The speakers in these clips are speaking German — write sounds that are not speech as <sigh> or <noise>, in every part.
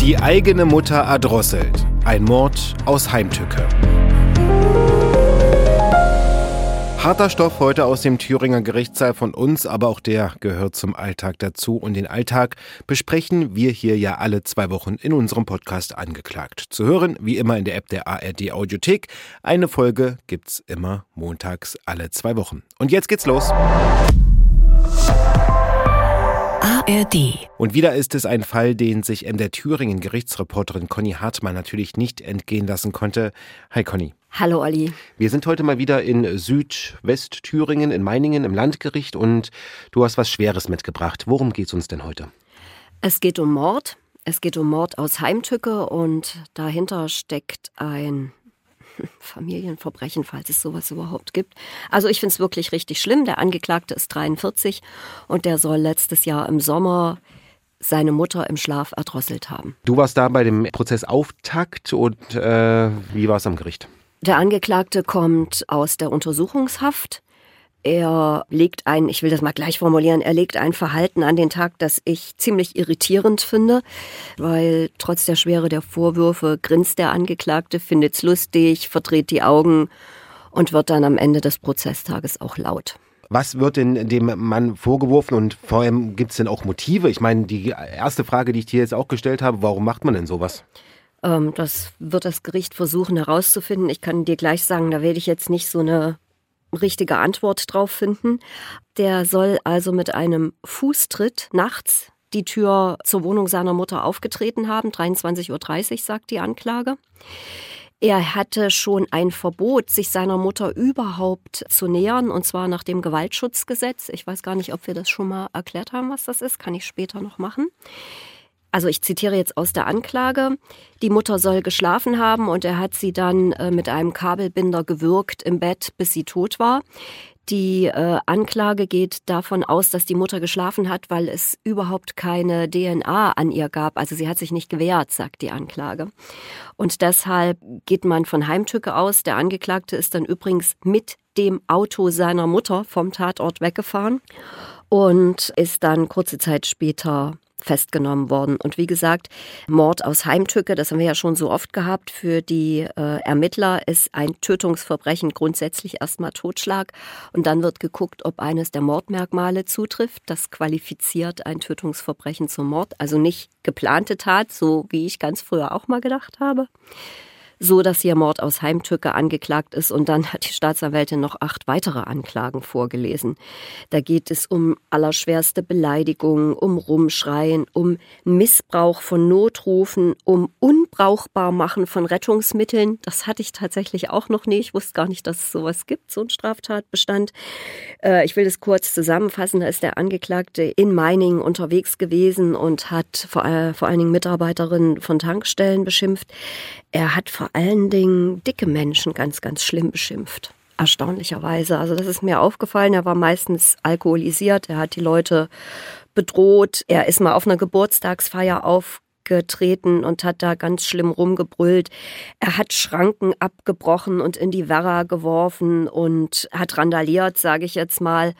Die eigene Mutter erdrosselt. Ein Mord aus Heimtücke. Harter Stoff heute aus dem Thüringer Gerichtssaal von uns, aber auch der gehört zum Alltag dazu. Und den Alltag besprechen wir hier ja alle zwei Wochen in unserem Podcast angeklagt. Zu hören, wie immer in der App der ARD Audiothek. Eine Folge gibt's immer montags alle zwei Wochen. Und jetzt geht's los. ARD. Und wieder ist es ein Fall, den sich in der Thüringen Gerichtsreporterin Conny Hartmann natürlich nicht entgehen lassen konnte. Hi Conny. Hallo Olli. Wir sind heute mal wieder in Südwestthüringen, in Meiningen im Landgericht und du hast was Schweres mitgebracht. Worum geht es uns denn heute? Es geht um Mord. Es geht um Mord aus Heimtücke und dahinter steckt ein Familienverbrechen, falls es sowas überhaupt gibt. Also ich finde es wirklich richtig schlimm. Der Angeklagte ist 43 und der soll letztes Jahr im Sommer seine Mutter im Schlaf erdrosselt haben. Du warst da bei dem Prozessauftakt und äh, wie war es am Gericht? Der Angeklagte kommt aus der Untersuchungshaft. Er legt ein, ich will das mal gleich formulieren, er legt ein Verhalten an den Tag, das ich ziemlich irritierend finde, weil trotz der Schwere der Vorwürfe grinst der Angeklagte, findet's lustig, verdreht die Augen und wird dann am Ende des Prozesstages auch laut. Was wird denn dem Mann vorgeworfen und vor allem gibt es denn auch Motive? Ich meine, die erste Frage, die ich dir jetzt auch gestellt habe, warum macht man denn sowas? Ähm, das wird das Gericht versuchen herauszufinden. Ich kann dir gleich sagen, da werde ich jetzt nicht so eine richtige Antwort drauf finden. Der soll also mit einem Fußtritt nachts die Tür zur Wohnung seiner Mutter aufgetreten haben. 23.30 Uhr sagt die Anklage. Er hatte schon ein Verbot, sich seiner Mutter überhaupt zu nähern, und zwar nach dem Gewaltschutzgesetz. Ich weiß gar nicht, ob wir das schon mal erklärt haben, was das ist. Kann ich später noch machen also ich zitiere jetzt aus der Anklage, die Mutter soll geschlafen haben und er hat sie dann äh, mit einem Kabelbinder gewürgt im Bett, bis sie tot war. Die äh, Anklage geht davon aus, dass die Mutter geschlafen hat, weil es überhaupt keine DNA an ihr gab. Also sie hat sich nicht gewehrt, sagt die Anklage. Und deshalb geht man von Heimtücke aus. Der Angeklagte ist dann übrigens mit dem Auto seiner Mutter vom Tatort weggefahren und ist dann kurze Zeit später festgenommen worden. Und wie gesagt, Mord aus Heimtücke, das haben wir ja schon so oft gehabt, für die äh, Ermittler ist ein Tötungsverbrechen grundsätzlich erstmal Totschlag. Und dann wird geguckt, ob eines der Mordmerkmale zutrifft. Das qualifiziert ein Tötungsverbrechen zum Mord. Also nicht geplante Tat, so wie ich ganz früher auch mal gedacht habe so dass hier Mord aus Heimtücke angeklagt ist und dann hat die Staatsanwältin noch acht weitere Anklagen vorgelesen. Da geht es um allerschwerste Beleidigungen, um Rumschreien, um Missbrauch von Notrufen, um Unbrauchbarmachen von Rettungsmitteln. Das hatte ich tatsächlich auch noch nie. Ich wusste gar nicht, dass es sowas gibt, so ein Straftatbestand. Äh, ich will das kurz zusammenfassen. Da ist der Angeklagte in Meiningen unterwegs gewesen und hat vor, äh, vor allen Dingen Mitarbeiterinnen von Tankstellen beschimpft. Er hat vor allen Dingen dicke Menschen ganz, ganz schlimm beschimpft. Erstaunlicherweise. Also das ist mir aufgefallen. Er war meistens alkoholisiert. Er hat die Leute bedroht. Er ist mal auf einer Geburtstagsfeier aufgetreten und hat da ganz schlimm rumgebrüllt. Er hat Schranken abgebrochen und in die Werra geworfen und hat randaliert, sage ich jetzt mal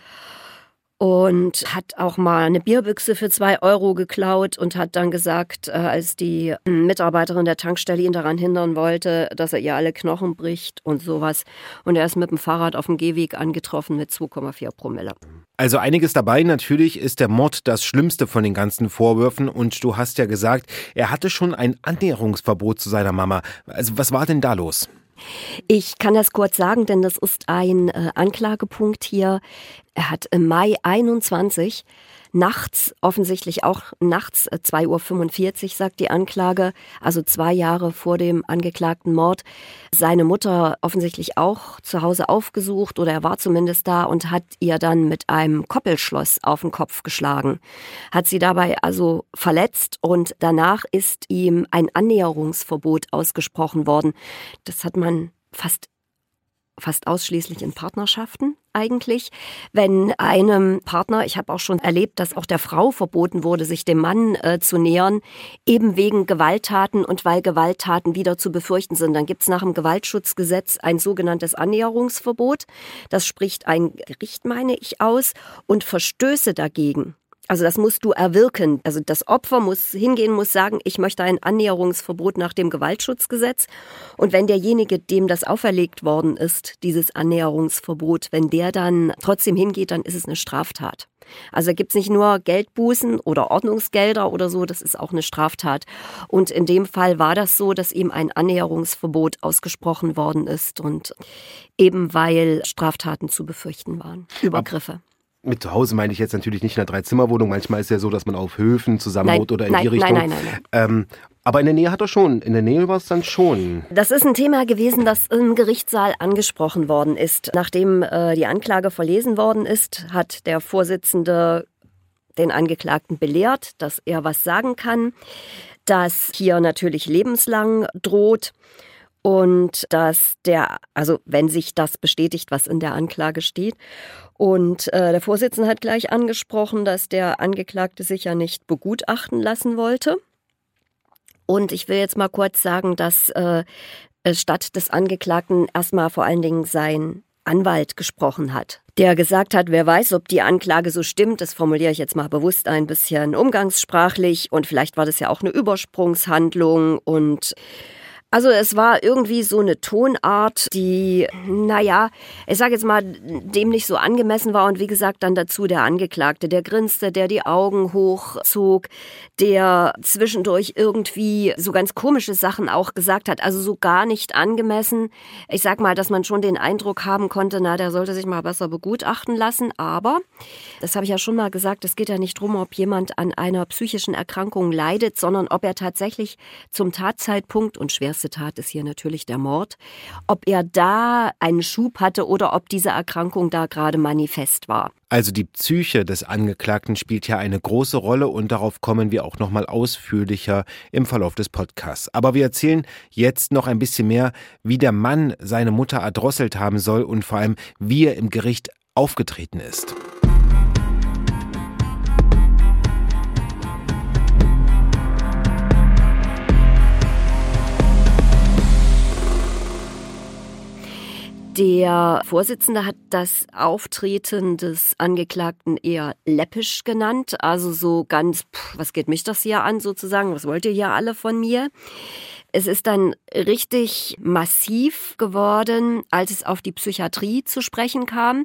und hat auch mal eine Bierbüchse für zwei Euro geklaut und hat dann gesagt, äh, als die Mitarbeiterin der Tankstelle ihn daran hindern wollte, dass er ihr alle Knochen bricht und sowas. Und er ist mit dem Fahrrad auf dem Gehweg angetroffen mit 2,4 Promille. Also einiges dabei. Natürlich ist der Mord das Schlimmste von den ganzen Vorwürfen. Und du hast ja gesagt, er hatte schon ein Annäherungsverbot zu seiner Mama. Also was war denn da los? Ich kann das kurz sagen, denn das ist ein äh, Anklagepunkt hier. Er hat im Mai 21 nachts, offensichtlich auch nachts, 2.45 äh, Uhr, sagt die Anklage, also zwei Jahre vor dem angeklagten Mord, seine Mutter offensichtlich auch zu Hause aufgesucht oder er war zumindest da und hat ihr dann mit einem Koppelschloss auf den Kopf geschlagen. Hat sie dabei also verletzt und danach ist ihm ein Annäherungsverbot ausgesprochen worden. Das hat man fast fast ausschließlich in Partnerschaften eigentlich. Wenn einem Partner, ich habe auch schon erlebt, dass auch der Frau verboten wurde, sich dem Mann äh, zu nähern, eben wegen Gewalttaten und weil Gewalttaten wieder zu befürchten sind, dann gibt es nach dem Gewaltschutzgesetz ein sogenanntes Annäherungsverbot. Das spricht ein Gericht, meine ich, aus und Verstöße dagegen Also das musst du erwirken. Also das Opfer muss hingehen, muss sagen, ich möchte ein Annäherungsverbot nach dem Gewaltschutzgesetz. Und wenn derjenige, dem das auferlegt worden ist, dieses Annäherungsverbot, wenn der dann trotzdem hingeht, dann ist es eine Straftat. Also gibt es nicht nur Geldbußen oder Ordnungsgelder oder so, das ist auch eine Straftat. Und in dem Fall war das so, dass ihm ein Annäherungsverbot ausgesprochen worden ist und eben weil Straftaten zu befürchten waren, Übergriffe mit zu Hause meine ich jetzt natürlich nicht in einer Dreizimmerwohnung. Manchmal ist ja so, dass man auf Höfen zusammen wohnt oder in nein, die Richtung. Nein, nein, nein. nein. Ähm, aber in der Nähe hat er schon. In der Nähe war es dann schon. Das ist ein Thema gewesen, das im Gerichtssaal angesprochen worden ist. Nachdem äh, die Anklage verlesen worden ist, hat der Vorsitzende den Angeklagten belehrt, dass er was sagen kann, dass hier natürlich lebenslang droht und dass der, also wenn sich das bestätigt, was in der Anklage steht. Und äh, der Vorsitzende hat gleich angesprochen, dass der Angeklagte sich ja nicht begutachten lassen wollte. Und ich will jetzt mal kurz sagen, dass äh, statt des Angeklagten erstmal vor allen Dingen sein Anwalt gesprochen hat, der gesagt hat, wer weiß, ob die Anklage so stimmt, das formuliere ich jetzt mal bewusst ein bisschen umgangssprachlich und vielleicht war das ja auch eine Übersprungshandlung und also es war irgendwie so eine Tonart, die, naja, ich sage jetzt mal, dem nicht so angemessen war. Und wie gesagt, dann dazu der Angeklagte, der grinste, der die Augen hochzog, der zwischendurch irgendwie so ganz komische Sachen auch gesagt hat. Also so gar nicht angemessen. Ich sag mal, dass man schon den Eindruck haben konnte, na, der sollte sich mal besser begutachten lassen. Aber, das habe ich ja schon mal gesagt, es geht ja nicht drum, ob jemand an einer psychischen Erkrankung leidet, sondern ob er tatsächlich zum Tatzeitpunkt und schwerst schwerste Tat ist hier natürlich der Mord, ob er da einen Schub hatte oder ob diese Erkrankung da gerade manifest war. Also die Psyche des Angeklagten spielt ja eine große Rolle und darauf kommen wir auch noch mal ausführlicher im Verlauf des Podcasts. Aber wir erzählen jetzt noch ein bisschen mehr, wie der Mann seine Mutter erdrosselt haben soll und vor allem, wie er im Gericht aufgetreten ist. Der Vorsitzende hat das Auftreten des Angeklagten eher läppisch genannt, also so ganz, pff, was geht mich das hier an sozusagen, was wollt ihr hier alle von mir? Es ist dann richtig massiv geworden, als es auf die Psychiatrie zu sprechen kam.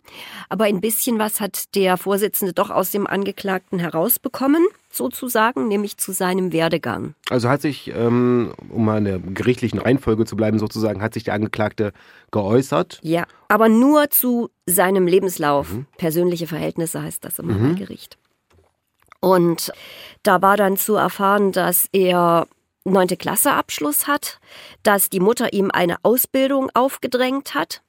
Aber ein bisschen was hat der Vorsitzende doch aus dem Angeklagten herausbekommen, sozusagen, nämlich zu seinem Werdegang. Also hat sich, ähm, um mal in der gerichtlichen Reihenfolge zu bleiben, sozusagen, hat sich der Angeklagte geäußert? Ja, aber nur zu seinem Lebenslauf. Mhm. Persönliche Verhältnisse heißt das im mhm. Gericht. Und da war dann zu erfahren, dass er neunte Klasse Abschluss hat, dass die Mutter ihm eine Ausbildung aufgedrängt hat,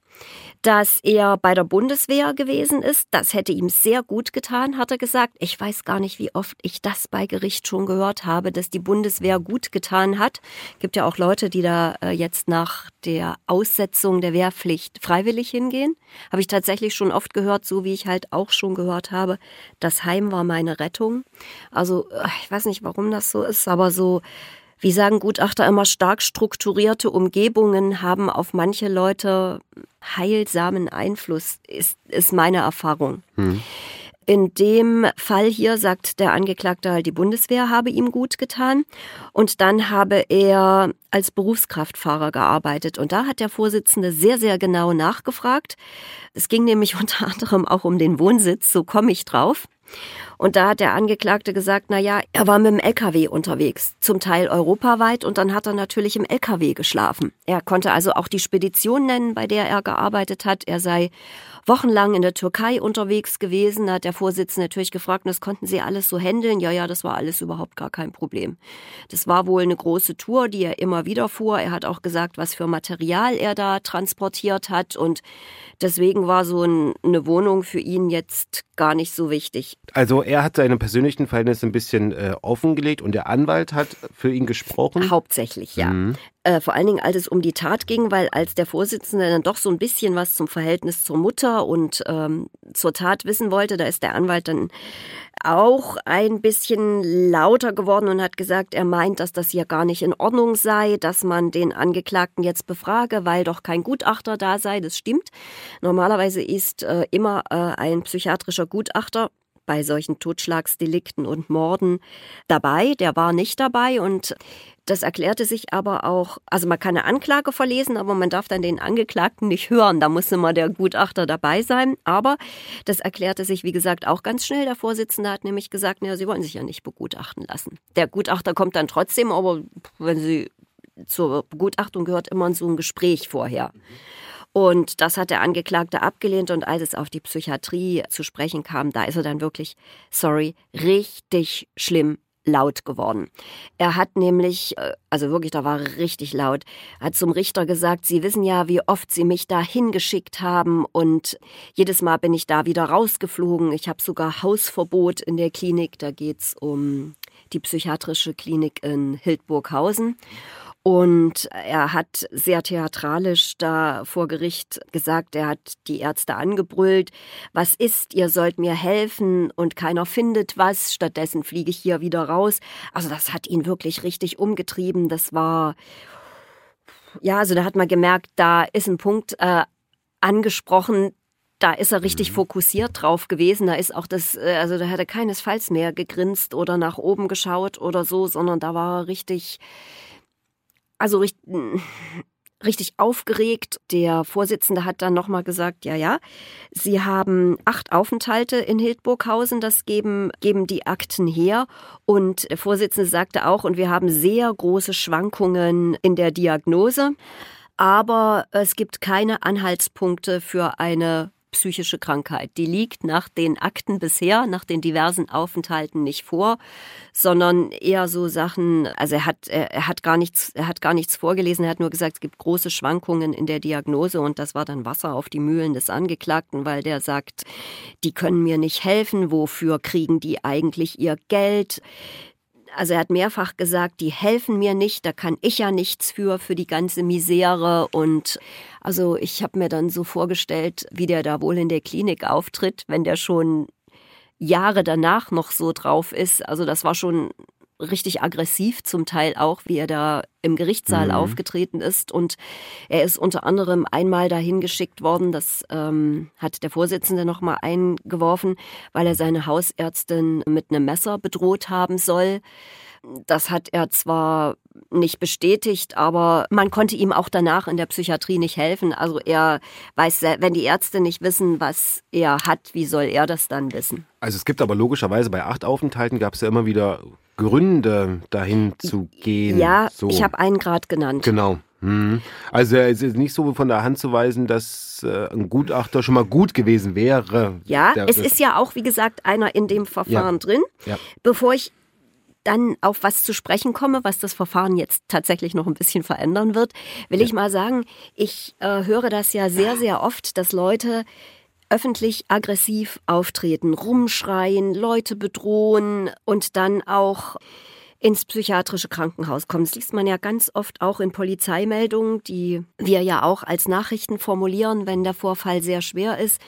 dass er bei der Bundeswehr gewesen ist. Das hätte ihm sehr gut getan, hat er gesagt. Ich weiß gar nicht, wie oft ich das bei Gericht schon gehört habe, dass die Bundeswehr gut getan hat. Gibt ja auch Leute, die da äh, jetzt nach der Aussetzung der Wehrpflicht freiwillig hingehen. Habe ich tatsächlich schon oft gehört, so wie ich halt auch schon gehört habe. Das Heim war meine Rettung. Also äh, ich weiß nicht, warum das so ist, aber so wie sagen Gutachter immer, stark strukturierte Umgebungen haben auf manche Leute heilsamen Einfluss, ist, ist meine Erfahrung. Hm. In dem Fall hier sagt der Angeklagte halt, die Bundeswehr habe ihm gut getan. Und dann habe er als Berufskraftfahrer gearbeitet. Und da hat der Vorsitzende sehr, sehr genau nachgefragt. Es ging nämlich <laughs> unter anderem auch um den Wohnsitz, so komme ich drauf. Und da hat der Angeklagte gesagt, na ja, er war mit dem LKW unterwegs, zum Teil europaweit und dann hat er natürlich im LKW geschlafen. Er konnte also auch die Spedition nennen, bei der er gearbeitet hat. Er sei wochenlang in der Türkei unterwegs gewesen. Da hat der Vorsitzende natürlich gefragt, das konnten Sie alles so handeln? Ja, ja, das war alles überhaupt gar kein Problem. Das war wohl eine große Tour, die er immer wieder fuhr. Er hat auch gesagt, was für Material er da transportiert hat und deswegen war so eine Wohnung für ihn jetzt gar nicht so wichtig. Also er hat seine persönlichen Verhältnisse ein bisschen äh, offengelegt und der Anwalt hat für ihn gesprochen? Hauptsächlich, ja. Mhm. Äh, vor allen Dingen, als es um die Tat ging, weil als der Vorsitzende dann doch so ein bisschen was zum Verhältnis zur Mutter und ähm, zur Tat wissen wollte, da ist der Anwalt dann auch ein bisschen lauter geworden und hat gesagt, er meint, dass das hier gar nicht in Ordnung sei, dass man den Angeklagten jetzt befrage, weil doch kein Gutachter da sei. Das stimmt. Normalerweise ist äh, immer äh, ein psychiatrischer Gutachter bei solchen Totschlagsdelikten und Morden dabei. Der war nicht dabei und das erklärte sich aber auch, also man kann eine Anklage verlesen, aber man darf dann den Angeklagten nicht hören. Da muss immer der Gutachter dabei sein. Aber das erklärte sich, wie gesagt, auch ganz schnell. Der Vorsitzende hat nämlich gesagt, naja, Sie wollen sich ja nicht begutachten lassen. Der Gutachter kommt dann trotzdem, aber wenn Sie zur Begutachtung gehört immer so ein Gespräch vorher. Und das hat der Angeklagte abgelehnt und als es auf die Psychiatrie zu sprechen kam, da ist er dann wirklich, sorry, richtig schlimm laut geworden. Er hat nämlich, äh, also wirklich, da war richtig laut, hat zum Richter gesagt, Sie wissen ja, wie oft Sie mich da hingeschickt haben und jedes Mal bin ich da wieder rausgeflogen. Ich habe sogar Hausverbot in der Klinik. Da geht's um die psychiatrische Klinik in Hildburghausen. Und er hat sehr theatralisch da vor Gericht gesagt, er hat die Ärzte angebrüllt, was ist, ihr sollt mir helfen und keiner findet was, stattdessen fliege ich hier wieder raus. Also das hat ihn wirklich richtig umgetrieben, das war, ja, also da hat man gemerkt, da ist ein Punkt äh, angesprochen, da ist er richtig mhm. fokussiert drauf gewesen. Da ist auch das, äh, also da hat er keinesfalls mehr gegrinst oder nach oben geschaut oder so, sondern da war er richtig, also <laughs> richtig aufgeregt. Der Vorsitzende hat dann nochmal gesagt, ja, ja, Sie haben acht Aufenthalte in Hildburghausen, das geben, geben die Akten her. Und der Vorsitzende sagte auch, und wir haben sehr große Schwankungen in der Diagnose. Aber es gibt keine Anhaltspunkte für eine psychische Krankheit. Die liegt nach den Akten bisher, nach den diversen Aufenthalten nicht vor, sondern eher so Sachen, also er hat, er, hat gar nichts, er hat gar nichts vorgelesen, er hat nur gesagt, es gibt große Schwankungen in der Diagnose und das war dann Wasser auf die Mühlen des Angeklagten, weil der sagt, die können mir nicht helfen, wofür kriegen die eigentlich ihr Geld? Also er hat mehrfach gesagt, die helfen mir nicht, da kann ich ja nichts für, für die ganze Misere. Und also ich habe mir dann so vorgestellt, wie der da wohl in der Klinik auftritt, wenn der schon Jahre danach noch so drauf ist. Also das war schon richtig aggressiv zum Teil auch, wie er da im Gerichtssaal mhm. aufgetreten ist. Und er ist unter anderem einmal dahin geschickt worden, das ähm, hat der Vorsitzende nochmal eingeworfen, weil er seine Hausärztin mit einem Messer bedroht haben soll. Das hat er zwar nicht bestätigt, aber man konnte ihm auch danach in der Psychiatrie nicht helfen. Also er weiß, wenn die Ärzte nicht wissen, was er hat, wie soll er das dann wissen? Also es gibt aber logischerweise bei acht Aufenthalten gab es ja immer wieder Gründe, dahin zu gehen. Ja, so. ich habe einen Grad genannt. Genau. Mhm. Also es ist nicht so von der Hand zu weisen, dass äh, ein Gutachter schon mal gut gewesen wäre. Ja, es ist ja auch, wie gesagt, einer in dem Verfahren ja. drin. Ja. Bevor ich dann auf was zu sprechen komme, was das Verfahren jetzt tatsächlich noch ein bisschen verändern wird, will ja. ich mal sagen, ich äh, höre das ja sehr, sehr oft, dass Leute öffentlich aggressiv auftreten, rumschreien, Leute bedrohen und dann auch ins psychiatrische Krankenhaus kommen. Das liest man ja ganz oft auch in Polizeimeldungen, die wir ja auch als Nachrichten formulieren, wenn der Vorfall sehr schwer ist,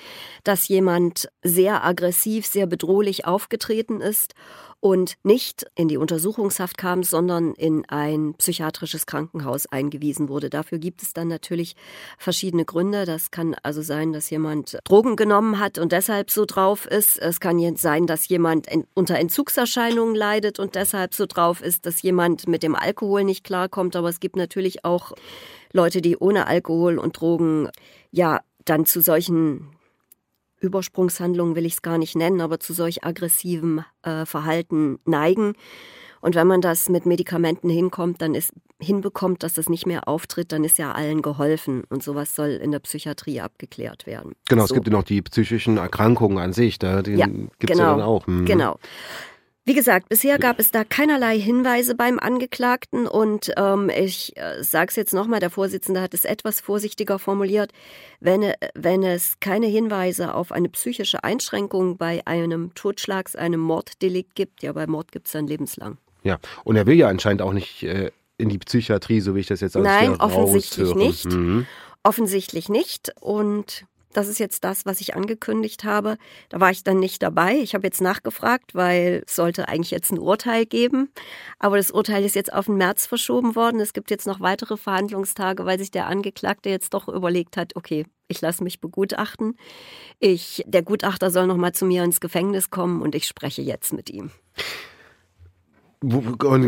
dass jemand sehr aggressiv, sehr bedrohlich aufgetreten ist und nicht in die Untersuchungshaft kam, sondern in ein psychiatrisches Krankenhaus eingewiesen wurde. Dafür gibt es dann natürlich verschiedene Gründe. Das kann also sein, dass jemand Drogen genommen hat und deshalb so drauf ist. Es kann jetzt sein, dass jemand unter Entzugserscheinungen leidet und deshalb so drauf ist, dass jemand mit dem Alkohol nicht klarkommt. Aber es gibt natürlich auch Leute, die ohne Alkohol und Drogen ja dann zu solchen Übersprungshandlungen will ich es gar nicht nennen, aber zu solch aggressivem äh, Verhalten neigen. Und wenn man das mit Medikamenten hinkommt, dann ist, hinbekommt, dass das nicht mehr auftritt, dann ist ja allen geholfen. Und sowas soll in der Psychiatrie abgeklärt werden. Genau, so. es gibt ja noch die psychischen Erkrankungen an sich, da, die ja, gibt es genau, ja dann auch. Mhm. Genau. Wie gesagt, bisher gab es da keinerlei Hinweise beim Angeklagten und ähm, ich äh, sage es jetzt nochmal, der Vorsitzende hat es etwas vorsichtiger formuliert, wenn, äh, wenn es keine Hinweise auf eine psychische Einschränkung bei einem Totschlags-, einem Morddelikt gibt, ja, bei Mord gibt es dann lebenslang. Ja, und er will ja anscheinend auch nicht äh, in die Psychiatrie, so wie ich das jetzt aus Nein, offensichtlich nicht. Mhm. Offensichtlich nicht und Das ist jetzt das, was ich angekündigt habe. Da war ich dann nicht dabei. Ich habe jetzt nachgefragt, weil es sollte eigentlich jetzt ein Urteil geben. Aber das Urteil ist jetzt auf den März verschoben worden. Es gibt jetzt noch weitere Verhandlungstage, weil sich der Angeklagte jetzt doch überlegt hat, okay, ich lasse mich begutachten. Ich, der Gutachter soll noch mal zu mir ins Gefängnis kommen und ich spreche jetzt mit ihm.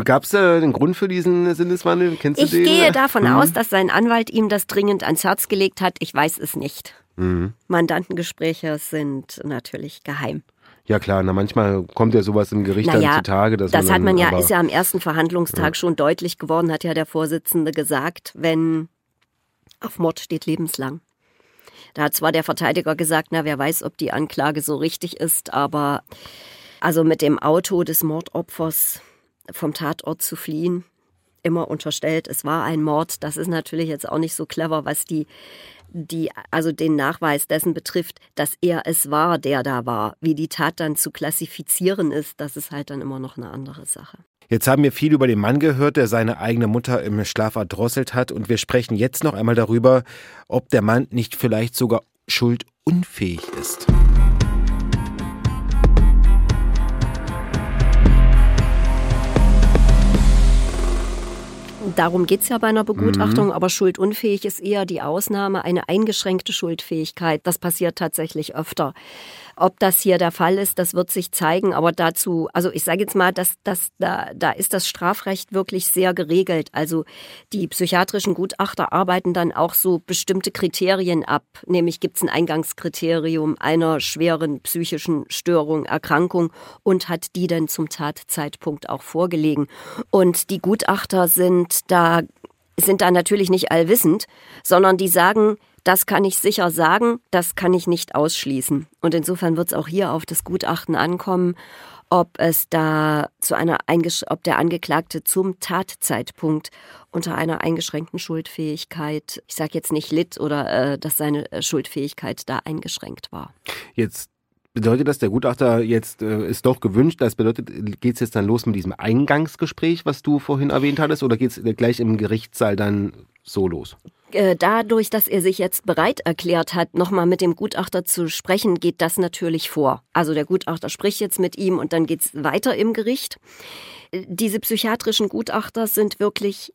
Gab es da einen Grund für diesen Sinneswandel? Kennst du ich den? gehe davon mhm. aus, dass sein Anwalt ihm das dringend ans Herz gelegt hat. Ich weiß es nicht. Mhm. Mandantengespräche sind natürlich geheim. Ja klar, na manchmal kommt ja sowas im Gericht naja, dann zutage. Dass das man hat man ja, ist ja am ersten Verhandlungstag ja. schon deutlich geworden, hat ja der Vorsitzende gesagt, wenn auf Mord steht lebenslang. Da hat zwar der Verteidiger gesagt, na wer weiß, ob die Anklage so richtig ist, aber also mit dem Auto des Mordopfers vom Tatort zu fliehen, immer unterstellt, es war ein Mord. Das ist natürlich jetzt auch nicht so clever, was die, die, also den Nachweis dessen betrifft, dass er es war, der da war. Wie die Tat dann zu klassifizieren ist, das ist halt dann immer noch eine andere Sache. Jetzt haben wir viel über den Mann gehört, der seine eigene Mutter im Schlaf erdrosselt hat. Und wir sprechen jetzt noch einmal darüber, ob der Mann nicht vielleicht sogar schuldunfähig ist. Darum geht es ja bei einer Begutachtung, mhm. aber schuldunfähig ist eher die Ausnahme, eine eingeschränkte Schuldfähigkeit. Das passiert tatsächlich öfter. Ob das hier der Fall ist, das wird sich zeigen. Aber dazu, also ich sage jetzt mal, dass, dass da, da ist das Strafrecht wirklich sehr geregelt. Also die psychiatrischen Gutachter arbeiten dann auch so bestimmte Kriterien ab. Nämlich gibt es ein Eingangskriterium einer schweren psychischen Störung, Erkrankung und hat die denn zum Tatzeitpunkt auch vorgelegen. Und die Gutachter sind da sind da natürlich nicht allwissend, sondern die sagen, das kann ich sicher sagen, das kann ich nicht ausschließen. Und insofern wird es auch hier auf das Gutachten ankommen, ob es da zu einer ob der Angeklagte zum Tatzeitpunkt unter einer eingeschränkten Schuldfähigkeit, ich sage jetzt nicht litt oder äh, dass seine äh, Schuldfähigkeit da eingeschränkt war. Jetzt Bedeutet das, der Gutachter jetzt äh, ist doch gewünscht? Das bedeutet, geht es jetzt dann los mit diesem Eingangsgespräch, was du vorhin erwähnt hattest, oder geht es gleich im Gerichtssaal dann so los? Äh, dadurch, dass er sich jetzt bereit erklärt hat, nochmal mit dem Gutachter zu sprechen, geht das natürlich vor. Also der Gutachter spricht jetzt mit ihm und dann geht es weiter im Gericht. Äh, diese psychiatrischen Gutachter sind wirklich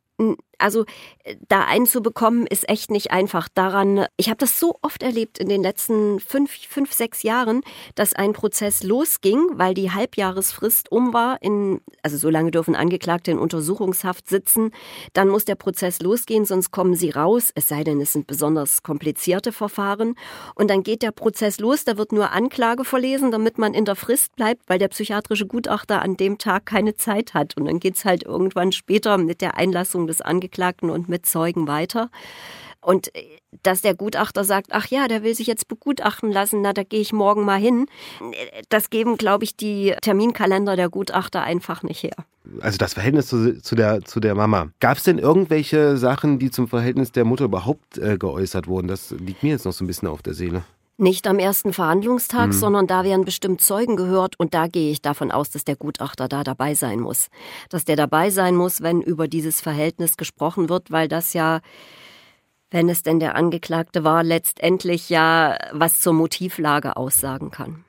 also äh, da einzubekommen, ist echt nicht einfach. Daran, ich habe das so oft erlebt in den letzten fünf, fünf, sechs Jahren, dass ein Prozess losging, weil die Halbjahresfrist um war. In, also so lange dürfen Angeklagte in Untersuchungshaft sitzen. Dann muss der Prozess losgehen, sonst kommen sie raus. Es sei denn, es sind besonders komplizierte Verfahren. Und dann geht der Prozess los. Da wird nur Anklage verlesen, damit man in der Frist bleibt, weil der psychiatrische Gutachter an dem Tag keine Zeit hat. Und dann geht's halt irgendwann später mit der Einlassung des Angeklagten und mit Zeugen weiter. Und äh, dass der Gutachter sagt, ach ja, der will sich jetzt begutachten lassen, na, da gehe ich morgen mal hin, das geben, glaube ich, die Terminkalender der Gutachter einfach nicht her. Also das Verhältnis zu, zu der, zu der Mama. Gab es denn irgendwelche Sachen, die zum Verhältnis der Mutter überhaupt äh, geäußert wurden? Das liegt mir jetzt noch so ein bisschen auf der Seele. Nicht am ersten Verhandlungstag, mhm. sondern da werden bestimmt Zeugen gehört und da gehe ich davon aus, dass der Gutachter da dabei sein muss. Dass der dabei sein muss, wenn über dieses Verhältnis gesprochen wird, weil das ja, wenn es denn der Angeklagte war, letztendlich ja was zur Motivlage aussagen kann.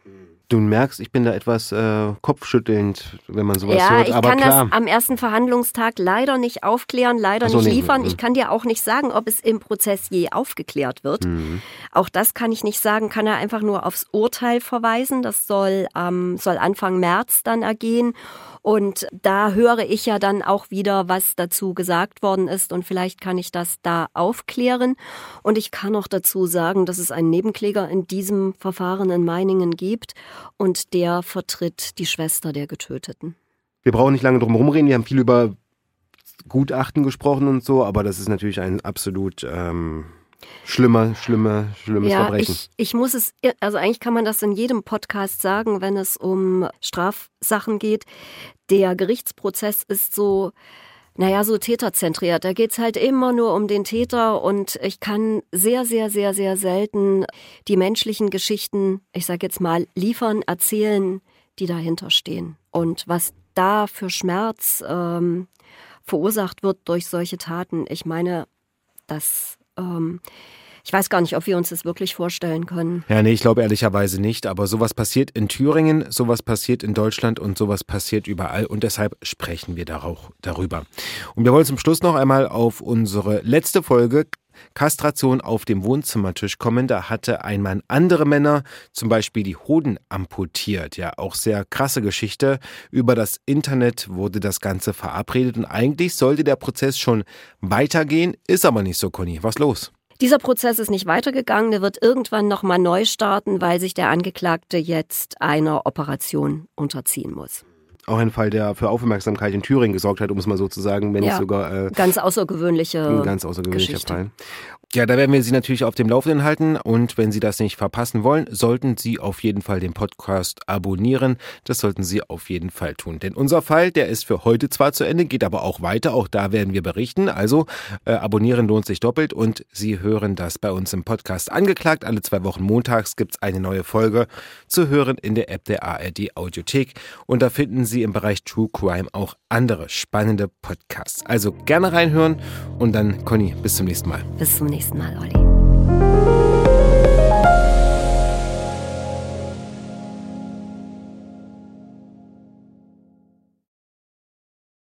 Du merkst, ich bin da etwas äh, kopfschüttelnd, wenn man sowas ja, hört. Ich aber kann klar. das am ersten Verhandlungstag leider nicht aufklären, leider so, nicht liefern. Nee. Ich kann dir auch nicht sagen, ob es im Prozess je aufgeklärt wird. Mhm. Auch das kann ich nicht sagen. Kann er einfach nur aufs Urteil verweisen. Das soll, ähm, soll Anfang März dann ergehen. Und da höre ich ja dann auch wieder, was dazu gesagt worden ist und vielleicht kann ich das da aufklären. Und ich kann auch dazu sagen, dass es einen Nebenkläger in diesem Verfahren in Meiningen gibt und der vertritt die Schwester der Getöteten. Wir brauchen nicht lange drum rumreden, wir haben viel über Gutachten gesprochen und so, aber das ist natürlich ein absolut ähm, schlimmer, schlimmer, schlimmes ja, Verbrechen. Ich, ich muss es, also eigentlich kann man das in jedem Podcast sagen, wenn es um Strafsachen geht. Der Gerichtsprozess ist so, naja, so täterzentriert. Da geht's halt immer nur um den Täter und ich kann sehr, sehr, sehr, sehr selten die menschlichen Geschichten, ich sag jetzt mal, liefern, erzählen, die dahinter stehen. Und was da für Schmerz ähm, verursacht wird durch solche Taten, ich meine, das ähm, Ich weiß gar nicht, ob wir uns das wirklich vorstellen können. Ja, nee, ich glaube ehrlicherweise nicht. Aber sowas passiert in Thüringen, sowas passiert in Deutschland und sowas passiert überall. Und deshalb sprechen wir darüber. Und wir wollen zum Schluss noch einmal auf unsere letzte Folge Kastration auf dem Wohnzimmertisch kommen. Da hatte ein Mann andere Männer, zum Beispiel die Hoden amputiert. Ja, auch sehr krasse Geschichte. Über das Internet wurde das Ganze verabredet und eigentlich sollte der Prozess schon weitergehen, ist aber nicht so, Conny. Was los? Dieser Prozess ist nicht weitergegangen, der wird irgendwann nochmal neu starten, weil sich der Angeklagte jetzt einer Operation unterziehen muss. Auch ein Fall, der für Aufmerksamkeit in Thüringen gesorgt hat, um es mal so zu sagen, wenn ja, nicht sogar. Äh, ganz außergewöhnliche. Ein ganz außergewöhnlicher Geschichte. Fall. Ja, da werden wir Sie natürlich auf dem Laufenden halten und wenn Sie das nicht verpassen wollen, sollten Sie auf jeden Fall den Podcast abonnieren. Das sollten Sie auf jeden Fall tun. Denn unser Fall, der ist für heute zwar zu Ende, geht aber auch weiter. Auch da werden wir berichten. Also äh, abonnieren lohnt sich doppelt und Sie hören das bei uns im Podcast angeklagt. Alle zwei Wochen montags gibt's eine neue Folge zu hören in der App der ARD Audiothek. Und da finden Sie im Bereich True Crime auch andere spannende Podcasts. Also gerne reinhören und dann, Conny, bis zum nächsten Mal. Bis zum nächsten Mal, Olli.